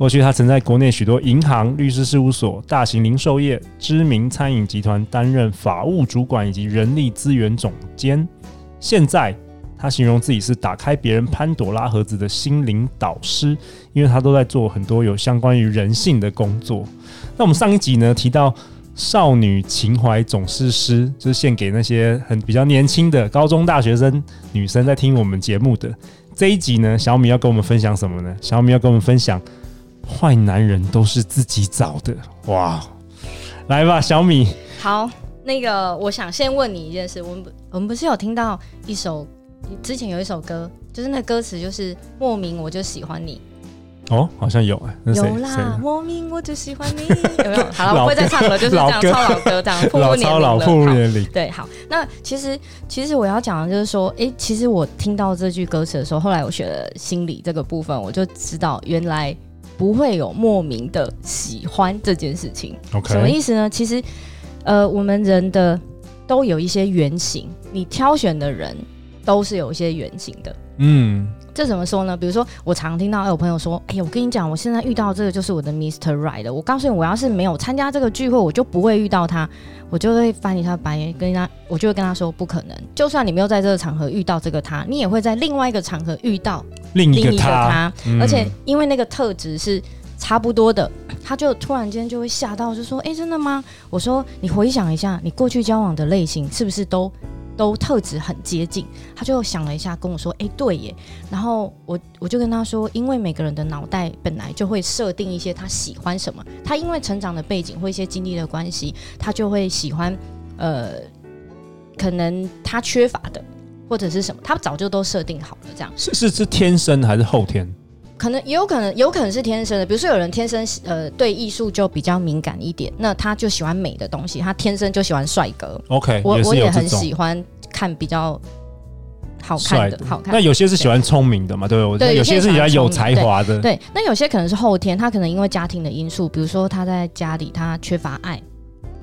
过去，他曾在国内许多银行、律师事务所、大型零售业、知名餐饮集团担任法务主管以及人力资源总监。现在，他形容自己是打开别人潘朵拉盒子的心灵导师，因为他都在做很多有相关于人性的工作。那我们上一集呢，提到少女情怀总是诗，就是献给那些很比较年轻的高中大学生女生在听我们节目的。这一集呢，小米要跟我们分享什么呢？小米要跟我们分享。坏男人都是自己找的，哇！来吧，小米。好，那个，我想先问你一件事，我们我们不是有听到一首之前有一首歌，就是那歌词就是莫名我就喜欢你。哦，好像有哎，有啦，莫名我就喜欢你，有没有？好了，我不会再唱了，就是这样，超老歌这样，暴露年龄了。老暴露年龄。对，好，那其实其实我要讲的就是说，哎、欸，其实我听到这句歌词的时候，后来我学了心理这个部分，我就知道原来。不会有莫名的喜欢这件事情，Okay. 什么意思呢？其实，呃，我们人的都有一些原型，你挑选的人都是有一些原型的。嗯，这怎么说呢？比如说，我常听到有朋友说：“哎呀，我跟你讲，我现在遇到这个就是我的 Mr. Right 了。”我告诉你，我要是没有参加这个聚会，我就不会遇到他，我就会翻一下白眼，跟他，我就会跟他说：“不可能，就算你没有在这个场合遇到这个他，你也会在另外一个场合遇到。”另一个他，而且因为那个特质是差不多的，他就突然间就会吓到，就说：“哎，真的吗？”我说：“你回想一下，你过去交往的类型是不是都都特质很接近？”他就想了一下，跟我说：“哎，对耶。”然后我我就跟他说：“因为每个人的脑袋本来就会设定一些他喜欢什么，他因为成长的背景或一些经历的关系，他就会喜欢呃，可能他缺乏的。”或者是什么，他早就都设定好了，这样是是是天生还是后天？可能也有可能，有可能是天生的。比如说，有人天生呃对艺术就比较敏感一点，那他就喜欢美的东西，他天生就喜欢帅哥。OK，我我也很喜欢看比较好看的，的好看。那有些是喜欢聪明的嘛？对，对，有些是喜欢有才华的对。对，那有些可能是后天，他可能因为家庭的因素，比如说他在家里他缺乏爱。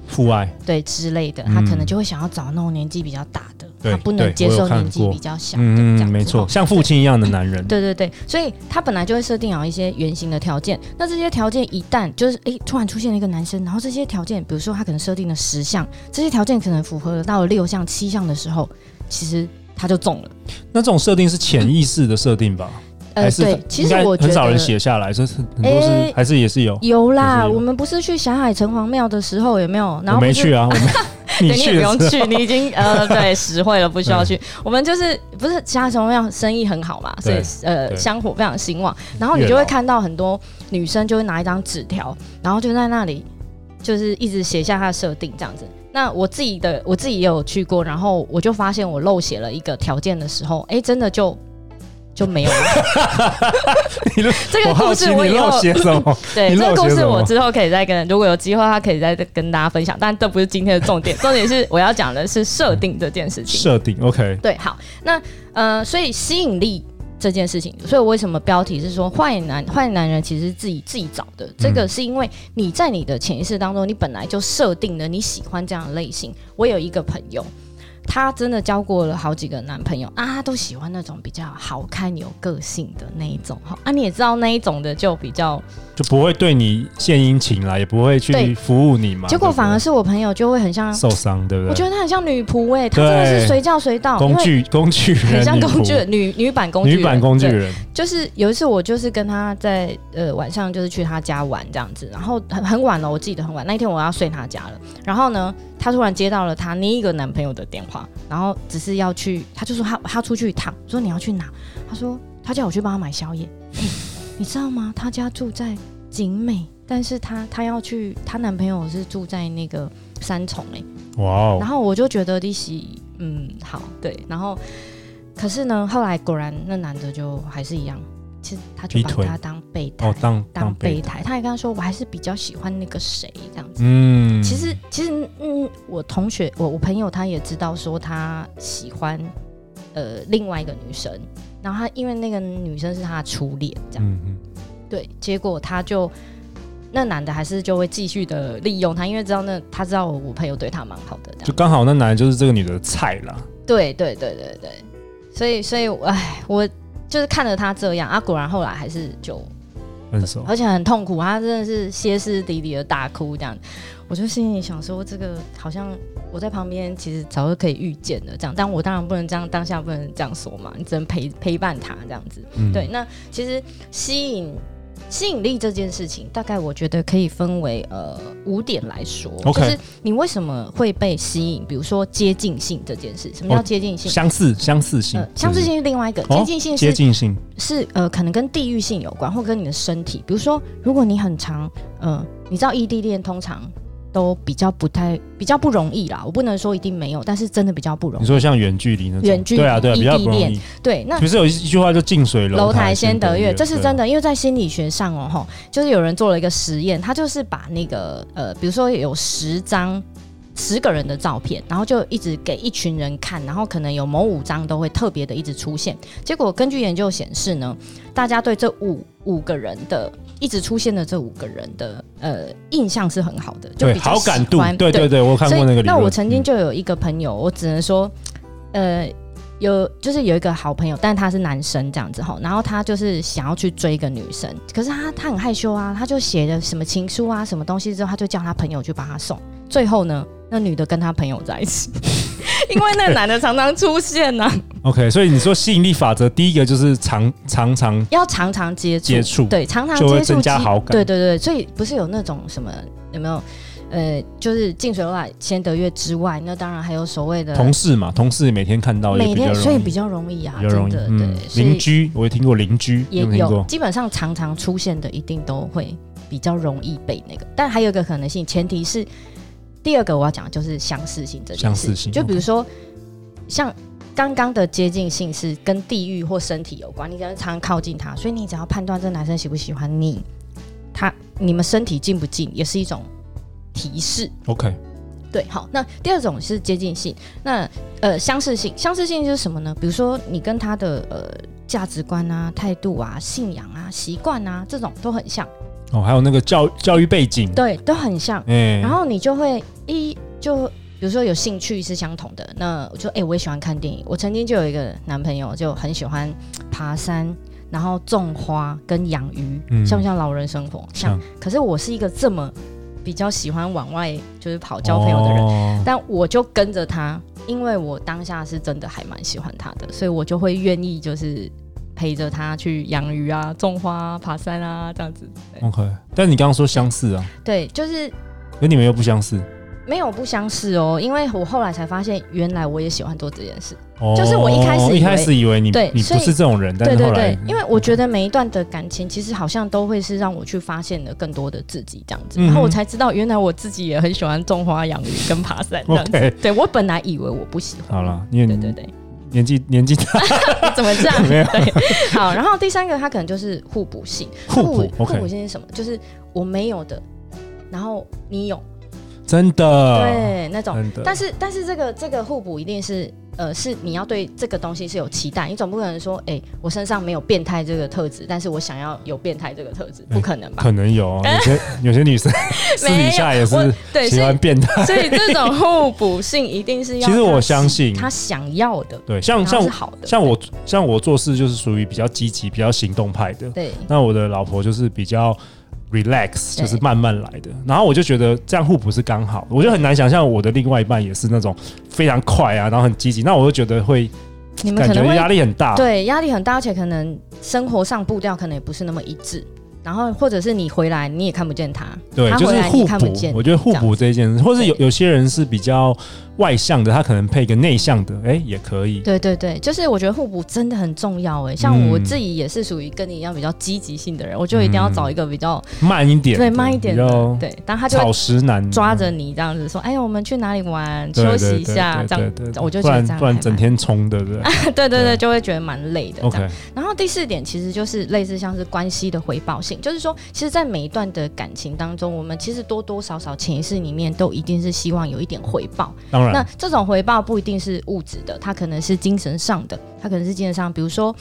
父爱对之类的，他可能就会想要找那种年纪比较大的，嗯、他不能接受年纪比较小的，嗯，没错，像父亲一样的男人。对对对，所以他本来就会设定好一些原型的条件。那这些条件一旦就是诶、欸，突然出现了一个男生，然后这些条件，比如说他可能设定了十项，这些条件可能符合了到了六项、七项的时候，其实他就中了。那这种设定是潜意识的设定吧？呃，对，其实我觉得很少人写下来，这是很多是、欸、还是也是有有啦有。我们不是去霞海城隍庙的时候有没有？然后没去啊，我们 你去你不用去，你已经呃 对实惠了，不需要去。我们就是不是霞海城隍庙生意很好嘛，所以呃香火非常兴旺。然后你就会看到很多女生就会拿一张纸条，然后就在那里就是一直写下她的设定这样子。那我自己的我自己也有去过，然后我就发现我漏写了一个条件的时候，哎、欸，真的就。就没有了。这个故事我以后写什么？对，这个故事我之后可以再跟，如果有机会，他可以再跟大家分享。但这不是今天的重点，重点是我要讲的是设定这件事情。设定，OK。对，好，那呃，所以吸引力这件事情，所以我为什么标题是说坏男坏男人其实是自己自己找的？这个是因为你在你的潜意识当中，你本来就设定了你喜欢这样的类型。我有一个朋友。她真的交过了好几个男朋友啊，她都喜欢那种比较好看、有个性的那一种哈啊，你也知道那一种的就比较就不会对你献殷勤啦，也不会去服务你嘛。结果反而是我朋友就会很像受伤，对不对？我觉得她很像女仆哎、欸，她真的是随叫随到，工具工具人，很像工具人女女版工具人，女版工具人。就是有一次我就是跟她在呃晚上就是去她家玩这样子，然后很很晚了，我记得很晚那一天我要睡她家了，然后呢。她突然接到了她另一个男朋友的电话，然后只是要去，她就说她她出去一趟，说你要去哪？她说她叫我去帮她买宵夜。欸，你知道吗？她家住在景美，但是她她要去，她男朋友是住在那个三重哎。哇哦！然后我就觉得利息嗯好对，然后可是呢，后来果然那男的就还是一样。其实他就把他当备胎，哦、当当备胎。他也跟他说，我还是比较喜欢那个谁这样子。嗯，其实其实嗯，我同学我我朋友他也知道说他喜欢呃另外一个女生，然后他因为那个女生是他的初恋这样，嗯嗯，对，结果他就。那男的还是就会继续的利用他，因为知道那他知道我，我朋友对他蛮好的，就刚好那男的就是这个女的菜啦。对对对对对，所以所以哎，我就是看着他这样啊，果然后来还是就分手，而且很痛苦，他真的是歇斯底里的大哭这样。我就心里想说，这个好像我在旁边其实早就可以预见的这样，但我当然不能这样，当下不能这样说嘛，你只能陪陪伴他这样子。嗯、对，那其实吸引。吸引力这件事情，大概我觉得可以分为呃五点来说，Okay. 就是你为什么会被吸引？比如说接近性这件事，什么叫接近性？哦、相似，相似性，呃、相似性是另外一个，哦、接近性是接近性是呃可能跟地域性有关，或跟你的身体。比如说，如果你很长，呃，你知道异地恋通常。都比较不太比较不容易啦，我不能说一定没有，但是真的比较不容易。你说像远距离那种，远距离对啊对啊，比较不容易。对，那不是有一句话叫“近水楼台先得月”，这是真的，因为在心理学上哦，吼，就是有人做了一个实验，他就是把那个呃，比如说有十张。十个人的照片，然后就一直给一群人看，然后可能有某五张都会特别的一直出现。结果根据研究显示呢，大家对这五五个人的一直出现的这五个人的呃印象是很好的，就比较喜欢。好感度，对对对，我看过那个。那我曾经就有一个朋友，我只能说，呃，有就是有一个好朋友，但他是男生这样子哈，然后他就是想要去追一个女生，可是他他很害羞啊，他就写了什么情书啊，什么东西之后，他就叫他朋友去帮他送，最后呢。那女的跟他朋友在一起，因为那男的常常出现呢、啊。OK，所以你说吸引力法则，第一个就是常常常要常常接触，接触对，常常接触就会增加好感。对对对，所以不是有那种什么有没有？呃，就是近水楼台先得月之外，那当然还有所谓的同事嘛，同事每天看到，每天所以比较容易啊，真的对。邻居我也听过，邻居也有，基本上常常出现的一定都会比较容易被那个，但还有一个可能性，前提是。第二个我要讲的就是相似性这件事，相似性，就比如说像刚刚的接近性是跟地域或身体有关，你只要常常靠近他，所以你只要判断这男生喜不喜欢你，他你们身体近不近也是一种提示。OK，对，好，那第二种是接近性，那呃相似性，相似性就是什么呢？比如说你跟他的呃价值观啊、态度啊、信仰啊、习惯啊这种都很像。哦，还有那个教教育背景，对，都很像。嗯，然后你就会一就比如说有兴趣是相同的，那我就哎、欸，我也喜欢看电影。我曾经就有一个男朋友，就很喜欢爬山，然后种花跟养鱼，嗯、像不像老人生活？像。可是我是一个这么比较喜欢往外就是跑交朋友的人，哦、但我就跟着他，因为我当下是真的还蛮喜欢他的，所以我就会愿意就是。陪着他去养鱼啊、种花啊、爬山啊，这样子。OK，但你刚刚说相似啊？对，就是。跟你们又不相似？没有不相似哦，因为我后来才发现，原来我也喜欢做这件事。哦。就是我一开始一开始以为你对你不是这种人。对对对，因为我觉得每一段的感情，其实好像都会是让我去发现了更多的自己，这样子。然后我才知道，原来我自己也很喜欢种花、养鱼跟爬山这样子。对，我本来以为我不喜欢。好了，因为对对对。年纪年纪大，怎么这样？没有对，好，然后第三个，它可能就是互补性。互补，互补性是什么？就是我没有的，然后你有，真的，对，那种。但是，但是这个这个互补一定是。呃，是你要对这个东西是有期待，你总不可能说，哎、欸，我身上没有变态这个特质，但是我想要有变态这个特质，不可能吧？可能有，有些 有些女生私底下也是喜欢变态，所以这种互补性一定是要。其实我相信他想要的，对，像像像我像我做事就是属于比较积极、比较行动派的，对。那我的老婆就是比较。Relax 就是慢慢来的，然后我就觉得这样互补是刚好，我就很难想象我的另外一半也是那种非常快啊，然后很积极，那我就觉得会，你们可能会压力很大，对，压力很大，而且可能生活上步调可能也不是那么一致。然后或者是你回来你也看不见他，对，他就是互补。我觉得互补这一件事，或者有有些人是比较。外向的他可能配一个内向的，哎、欸，也可以。对对对，就是我觉得互补真的很重要哎。像我自己也是属于跟你一样比较积极性的人，嗯、我就一定要找一个比较慢一点，对慢一点的，对。当他就草食男抓着你这样子说：“哎呀，我们去哪里玩？休息一下。”这样，我就觉得这样不然整天冲的，对不 对？对对对，就会觉得蛮累的。OK。然后第四点其实就是类似像是关系的回报性，就是说，其实，在每一段的感情当中，我们其实多多少少潜意识里面都一定是希望有一点回报。当然，那这种回报不一定是物质的，它可能是精神上的，它可能是精神上，比如说，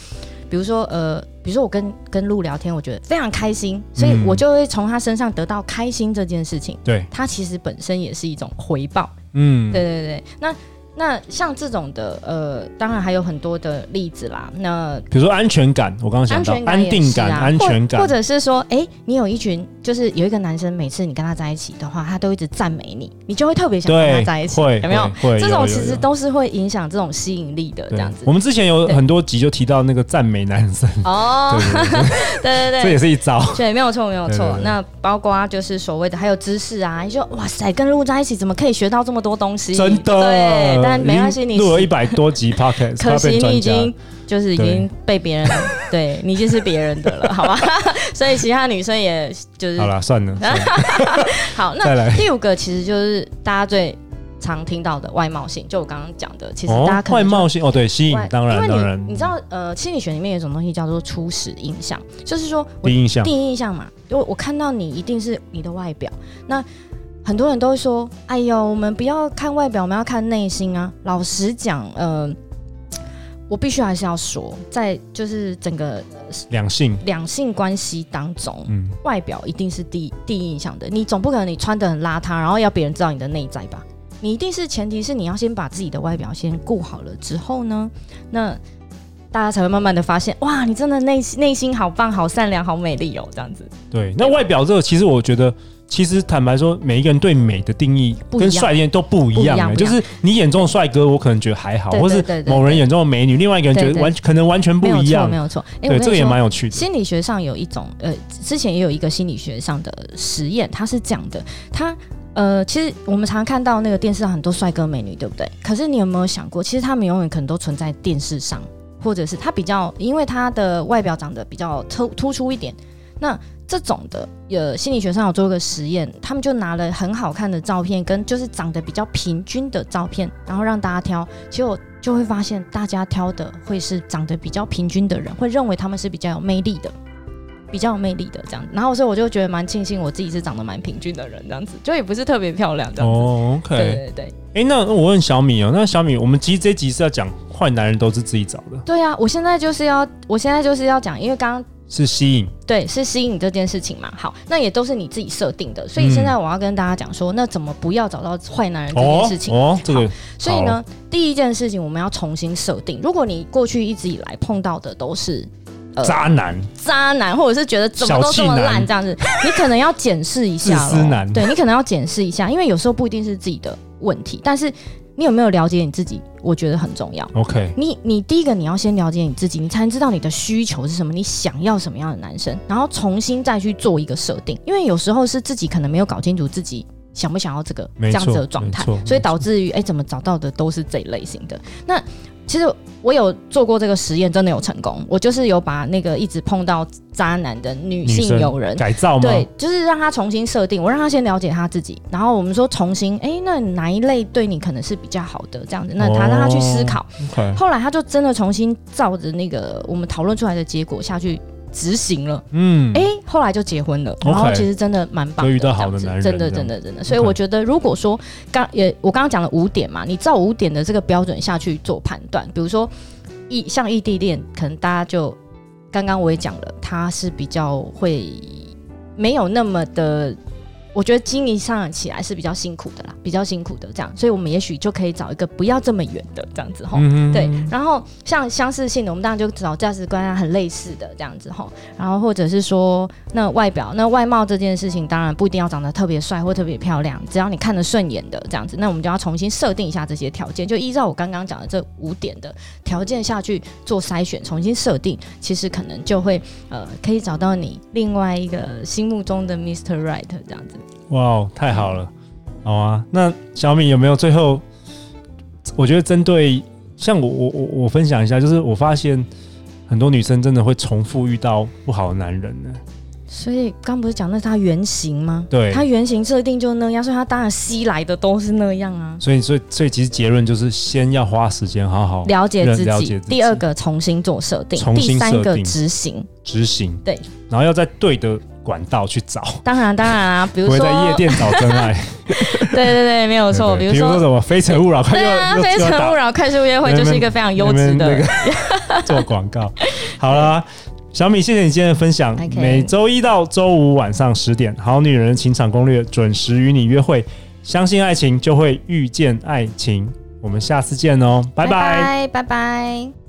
比如说，呃，比如说我跟跟鹿聊天，我觉得非常开心，所以我就会从他身上得到开心这件事情。对，它其实本身也是一种回报。嗯，对对对，那。那像这种的，呃，当然还有很多的例子啦。那比如说安全感，我刚刚想到安定感、安全感，或者是说，哎，你有一群，就是有一个男生，每次你跟他在一起的话，他都一直赞美你，你就会特别想跟他在一起，有没有？这种其实都是会影响这种吸引力的，这样子。我们之前有很多集就提到那个赞美男生哦，对对对，这也是一招，对，没有错，没有错。那包括就是所谓的还有知识啊，你说哇塞，跟鹿在一起怎么可以学到这么多东西？真的，对，但没关系，你。录了一百多集 Podcast，可惜你已经就是已经被别人，对，你已经是别人的了，好吧？所以其他女生也就是好了，算了。好，那第五个其实就是大家最常听到的外貌性，就我刚刚讲的，其实大家外貌性哦，对，吸引当然当然，你知道呃，心理学里面有一种东西叫做初始印象，就是说第一印象，第一印象嘛，就我看到你一定是你的外表，那。很多人都会说：“哎呦，我们不要看外表，我们要看内心啊！”老实讲，呃，我必须还是要说，在就是整个两性两性关系当中，嗯，外表一定是第第一印象的。你总不可能你穿的很邋遢，然后要别人知道你的内在吧？你一定是前提是你要先把自己的外表先顾好了之后呢，那大家才会慢慢的发现，哇，你真的内内心好棒、好善良、好美丽哦，这样子。对，那外表这个其实我觉得。其实坦白说，每一个人对美的定义跟帅气都不一样。就是你眼中的帅哥，我可能觉得还好，或是某人眼中的美女，另外一个人觉得完可能完全不一样。没有错，对，这个也蛮有趣的。心理学上有一种呃，之前也有一个心理学上的实验，它是讲的，它呃，其实我们常常看到那个电视上很多帅哥美女，对不对？可是你有没有想过，其实他们永远可能都存在电视上，或者是他比较，因为他的外表长得比较突突出一点，那。这种的，呃，心理学上有做一个实验，他们就拿了很好看的照片，跟就是长得比较平均的照片，然后让大家挑，结果就会发现，大家挑的会是长得比较平均的人，会认为他们是比较有魅力的，比较有魅力的这样子。然后所以我就觉得蛮庆幸，我自己是长得蛮平均的人，这样子，就也不是特别漂亮这样子。哦，OK，对对对。哎，那我问小米哦，那小米，我们其实这集是要讲坏男人都是自己找的。对啊，我现在就是要，我现在就是要讲，因为刚刚。是吸引，对，是吸引这件事情嘛。好，那也都是你自己设定的。所以现在我要跟大家讲说，那怎么不要找到坏男人这件事情？哦，哦这个。所以呢，第一件事情我们要重新设定。如果你过去一直以来碰到的都是、呃、渣男，渣男，或者是觉得怎么都这么烂这样子，你可能要检视一下。自私男，对，你可能要检视一下，因为有时候不一定是自己的问题，但是。你有没有了解你自己？我觉得很重要。OK，你你第一个你要先了解你自己，你才能知道你的需求是什么，你想要什么样的男生，然后重新再去做一个设定。因为有时候是自己可能没有搞清楚自己想不想要这个这样子的状态，所以导致于哎，怎么找到的都是这一类型的那。其实我有做过这个实验，真的有成功。我就是有把那个一直碰到渣男的女性友人改造吗？对，就是让他重新设定，我让他先了解他自己，然后我们说重新，哎，那哪一类对你可能是比较好的这样子？那他让他去思考。哦 okay、后来他就真的重新照着那个我们讨论出来的结果下去。执行了，嗯，哎，后来就结婚了，然后其实真的蛮棒的，遇到好的男人，真的，真的，真的。所以我觉得，如果说刚也我刚刚讲了五点嘛，你照五点的这个标准下去做判断，比如说异像异地恋，可能大家就刚刚我也讲了，他是比较会没有那么的。我觉得经营上起来是比较辛苦的啦，比较辛苦的这样，所以我们也许就可以找一个不要这么远的这样子吼，嗯、对。然后像相似性的，我们当然就找价值观啊很类似的这样子吼，然后或者是说那外表那外貌这件事情，当然不一定要长得特别帅或特别漂亮，只要你看得顺眼的这样子，那我们就要重新设定一下这些条件，就依照我刚刚讲的这五点的条件下去做筛选，重新设定，其实可能就会呃可以找到你另外一个心目中的 Mr. Right 这样子。哇，太好了，好啊。那小米有没有最后？我觉得针对像我我我我分享一下，就是我发现很多女生真的会重复遇到不好的男人呢。所以刚不是讲那是他原型吗？对，他原型设定就那样，所以他当然吸来的都是那样啊。所以所以所以其实结论就是先要花时间好好了解自己，了解自己。第二个重新做设定，重新设定。第三个执行，执行对，然后要在对的。管道去找，当然当然啊，比如说在夜店找真爱，对对对，没有错。比如说什么非诚勿扰，对啊，非诚勿扰快速约会就是一个非常优质的 做广告。好了，小米，谢谢你今天的分享。每周一到周五晚上十点，《好女人情场攻略》准时与你约会。相信爱情，就会遇见爱情。我们下次见哦，拜拜，拜拜。